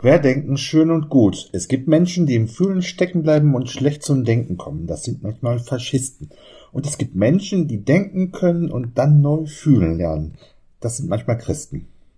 Querdenken schön und gut. Es gibt Menschen, die im Fühlen stecken bleiben und schlecht zum Denken kommen. Das sind manchmal Faschisten. Und es gibt Menschen, die denken können und dann neu fühlen lernen. Das sind manchmal Christen.